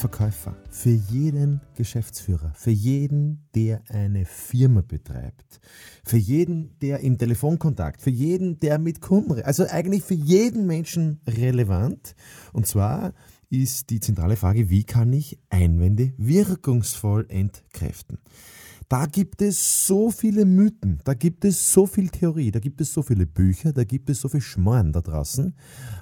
Verkäufer, für jeden Geschäftsführer, für jeden, der eine Firma betreibt, für jeden, der im Telefonkontakt, für jeden, der mit Kunden, also eigentlich für jeden Menschen relevant. Und zwar ist die zentrale Frage, wie kann ich Einwände wirkungsvoll entkräften? Da gibt es so viele Mythen, da gibt es so viel Theorie, da gibt es so viele Bücher, da gibt es so viel Schmarrn da draußen.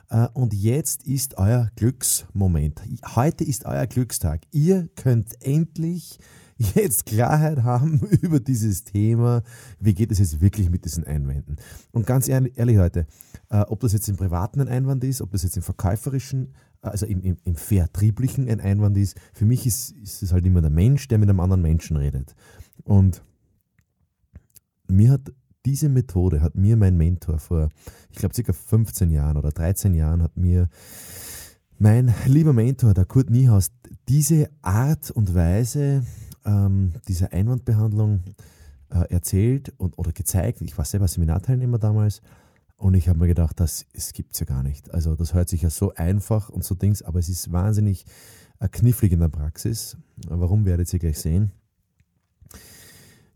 Äh, und jetzt ist euer Glücksmoment. Heute ist euer Glückstag. Ihr könnt endlich jetzt Klarheit haben über dieses Thema. Wie geht es jetzt wirklich mit diesen Einwänden? Und ganz ehrlich, ehrlich Leute, äh, ob das jetzt im privaten ein Einwand ist, ob das jetzt im verkäuferischen also im, im, im vertrieblichen ein Einwand ist, für mich ist, ist es halt immer der Mensch, der mit einem anderen Menschen redet. Und mir hat diese Methode, hat mir mein Mentor vor, ich glaube, circa 15 Jahren oder 13 Jahren, hat mir mein lieber Mentor, der Kurt Niehaus, diese Art und Weise ähm, dieser Einwandbehandlung äh, erzählt und, oder gezeigt. Ich war selber Seminarteilnehmer damals und ich habe mir gedacht, das, das gibt es ja gar nicht. Also das hört sich ja so einfach und so Dings, aber es ist wahnsinnig äh, knifflig in der Praxis. Warum werdet ihr gleich sehen?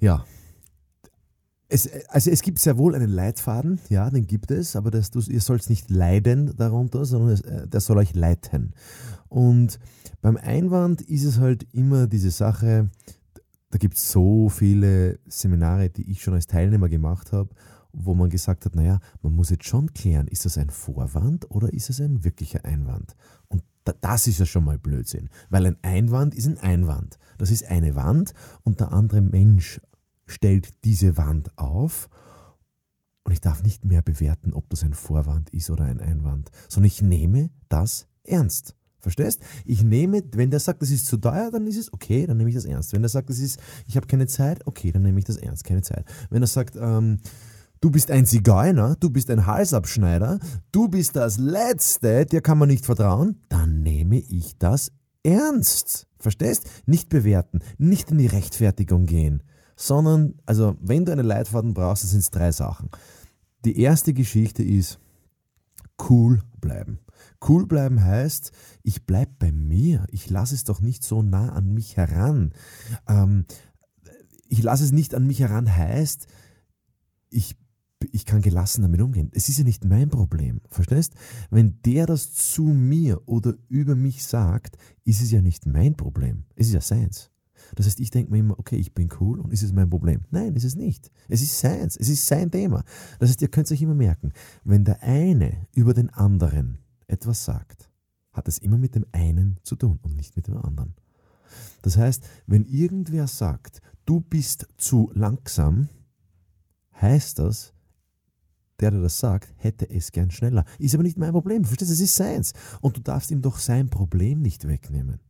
Ja. Es, also es gibt sehr wohl einen Leitfaden, ja, den gibt es, aber das, du, ihr sollt nicht leiden darunter, sondern es, äh, der soll euch leiten. Und beim Einwand ist es halt immer diese Sache, da gibt es so viele Seminare, die ich schon als Teilnehmer gemacht habe, wo man gesagt hat, naja, man muss jetzt schon klären, ist das ein Vorwand oder ist es ein wirklicher Einwand? Und das ist ja schon mal Blödsinn, weil ein Einwand ist ein Einwand. Das ist eine Wand und der andere Mensch stellt diese Wand auf und ich darf nicht mehr bewerten, ob das ein Vorwand ist oder ein Einwand, sondern ich nehme das ernst. Verstehst? Ich nehme, wenn der sagt, das ist zu teuer, dann ist es okay, dann nehme ich das ernst. Wenn er sagt, das ist, ich habe keine Zeit, okay, dann nehme ich das ernst, keine Zeit. Wenn er sagt, ähm, du bist ein Zigeuner, du bist ein Halsabschneider, du bist das Letzte, dir kann man nicht vertrauen, dann nehme ich das ernst. Verstehst? Nicht bewerten, nicht in die Rechtfertigung gehen, sondern, also, wenn du einen Leitfaden brauchst, sind es drei Sachen. Die erste Geschichte ist cool bleiben. Cool bleiben heißt, ich bleibe bei mir. Ich lasse es doch nicht so nah an mich heran. Ähm, ich lasse es nicht an mich heran heißt, ich ich kann gelassen damit umgehen. Es ist ja nicht mein Problem. Verstehst? Wenn der das zu mir oder über mich sagt, ist es ja nicht mein Problem. Es ist ja seins. Das heißt, ich denke mir immer, okay, ich bin cool und ist es mein Problem? Nein, ist es nicht. Es ist seins. Es ist sein Thema. Das heißt, ihr könnt euch immer merken, wenn der eine über den anderen etwas sagt, hat es immer mit dem einen zu tun und nicht mit dem anderen. Das heißt, wenn irgendwer sagt, du bist zu langsam, heißt das, der, der das sagt, hätte es gern schneller. Ist aber nicht mein Problem. Verstehst du? Es ist seins. Und du darfst ihm doch sein Problem nicht wegnehmen.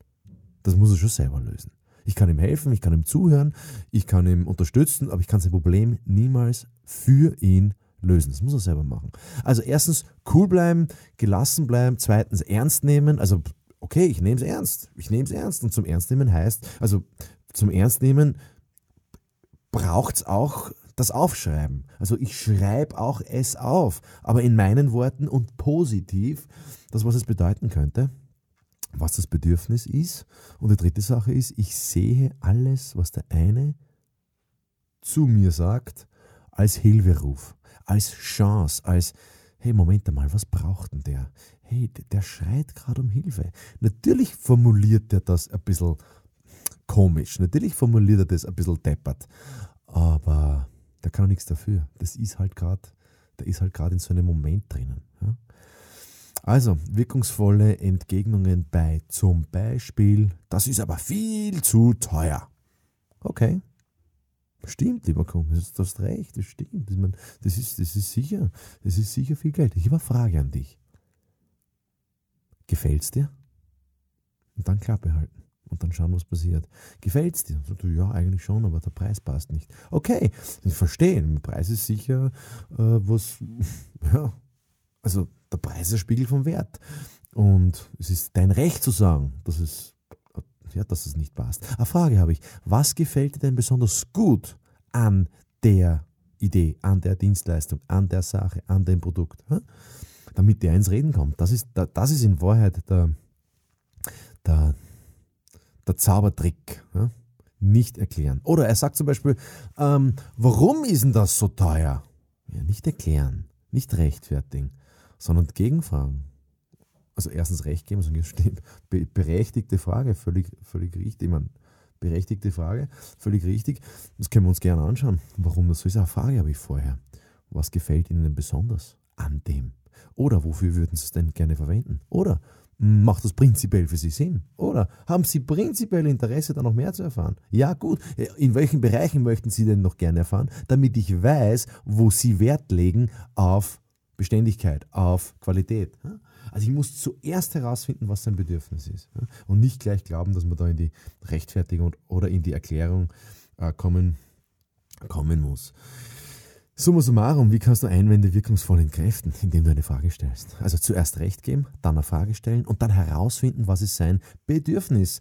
Das muss er schon selber lösen. Ich kann ihm helfen, ich kann ihm zuhören, ich kann ihm unterstützen, aber ich kann sein Problem niemals für ihn lösen. Das muss er selber machen. Also erstens cool bleiben, gelassen bleiben, zweitens ernst nehmen. Also okay, ich nehme es ernst. Ich nehme es ernst. Und zum Ernst nehmen heißt, also zum Ernst nehmen braucht es auch das Aufschreiben. Also ich schreibe auch es auf, aber in meinen Worten und positiv, das was es bedeuten könnte, was das Bedürfnis ist. Und die dritte Sache ist, ich sehe alles, was der eine zu mir sagt, als Hilferuf, als Chance, als hey, Moment einmal, was braucht denn der? Hey, der schreit gerade um Hilfe. Natürlich formuliert er das ein bisschen komisch, natürlich formuliert er das ein bisschen deppert, aber der kann auch nichts dafür. Das ist halt gerade, der ist halt gerade in so einem Moment drinnen. Ja? Also, wirkungsvolle Entgegnungen bei zum Beispiel, das ist aber viel zu teuer. Okay. Stimmt, lieber Kunde, du hast recht, das stimmt. Ich meine, das, ist, das ist sicher, das ist sicher viel Geld. Ich habe eine Frage an dich. Gefällt's dir? Und dann Klappe halten. und dann schauen, was passiert. Gefällt es dir? So, ja, eigentlich schon, aber der Preis passt nicht. Okay, ich verstehe, der Preis ist sicher äh, was, ja, also der Preis ist ein Spiegel vom Wert. Und es ist dein Recht zu sagen, dass es, ja, dass es nicht passt. Eine Frage habe ich, was gefällt dir denn besonders gut an der Idee, an der Dienstleistung, an der Sache, an dem Produkt? Hm? Damit der ins Reden kommt. Das ist, das ist in Wahrheit der, der, der Zaubertrick. Ja? Nicht erklären. Oder er sagt zum Beispiel, ähm, warum ist denn das so teuer? Ja, nicht erklären, nicht rechtfertigen, sondern gegenfragen. Also erstens Recht geben, sondern stimmt. berechtigte Frage, völlig, völlig richtig. Ich meine, berechtigte Frage, völlig richtig. Das können wir uns gerne anschauen. Warum das so ist, eine Frage habe ich vorher. Was gefällt Ihnen denn besonders an dem? Oder wofür würden Sie es denn gerne verwenden? Oder Macht das prinzipiell für Sie Sinn? Oder haben Sie prinzipiell Interesse, da noch mehr zu erfahren? Ja, gut. In welchen Bereichen möchten Sie denn noch gerne erfahren, damit ich weiß, wo Sie Wert legen auf Beständigkeit, auf Qualität? Also ich muss zuerst herausfinden, was sein Bedürfnis ist. Und nicht gleich glauben, dass man da in die Rechtfertigung oder in die Erklärung äh, kommen, kommen muss. Summa summarum, wie kannst du Einwände wirkungsvoll entkräften, indem du eine Frage stellst? Also zuerst Recht geben, dann eine Frage stellen und dann herausfinden, was ist sein Bedürfnis.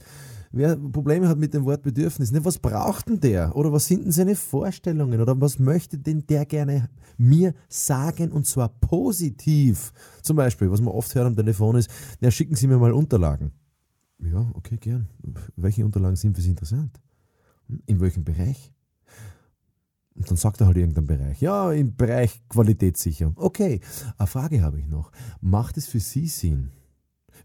Wer Probleme hat mit dem Wort Bedürfnis, ne, was braucht denn der? Oder was sind denn seine Vorstellungen? Oder was möchte denn der gerne mir sagen und zwar positiv? Zum Beispiel, was man oft hört am Telefon ist, ja, schicken Sie mir mal Unterlagen. Ja, okay, gern. Welche Unterlagen sind für Sie interessant? In welchem Bereich? Und dann sagt er halt irgendeinen Bereich. Ja, im Bereich Qualitätssicherung. Okay, eine Frage habe ich noch. Macht es für Sie Sinn,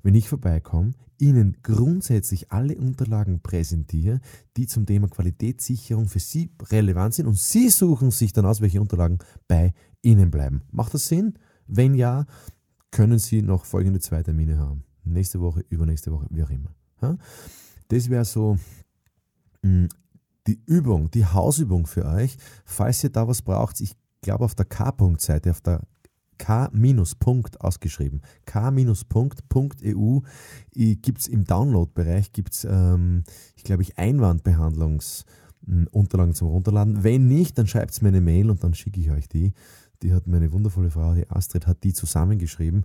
wenn ich vorbeikomme, Ihnen grundsätzlich alle Unterlagen präsentiere, die zum Thema Qualitätssicherung für Sie relevant sind und Sie suchen sich dann aus, welche Unterlagen bei Ihnen bleiben. Macht das Sinn? Wenn ja, können Sie noch folgende zwei Termine haben. Nächste Woche, übernächste Woche, wie auch immer. Das wäre so hm, die Übung, die Hausübung für euch, falls ihr da was braucht. Ich glaube auf der K-Punkt-Seite, auf der K-Punkt ausgeschrieben, k-punkt.eu gibt es im Download-Bereich, gibt es, ähm, ich glaube, ich Einwandbehandlungsunterlagen zum Runterladen. Wenn nicht, dann schreibt mir eine Mail und dann schicke ich euch die die hat meine wundervolle Frau, die Astrid, hat die zusammengeschrieben.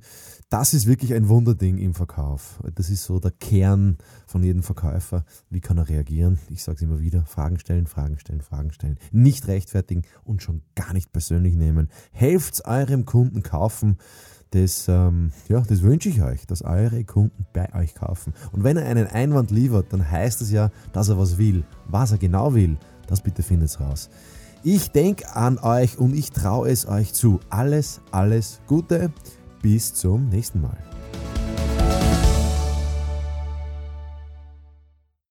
Das ist wirklich ein Wunderding im Verkauf. Das ist so der Kern von jedem Verkäufer. Wie kann er reagieren? Ich sage es immer wieder, Fragen stellen, Fragen stellen, Fragen stellen. Nicht rechtfertigen und schon gar nicht persönlich nehmen. Helft eurem Kunden kaufen. Das, ähm, ja, das wünsche ich euch, dass eure Kunden bei euch kaufen. Und wenn er einen Einwand liefert, dann heißt es ja, dass er was will. Was er genau will, das bitte findet raus. Ich denke an euch und ich traue es euch zu. Alles, alles Gute. Bis zum nächsten Mal.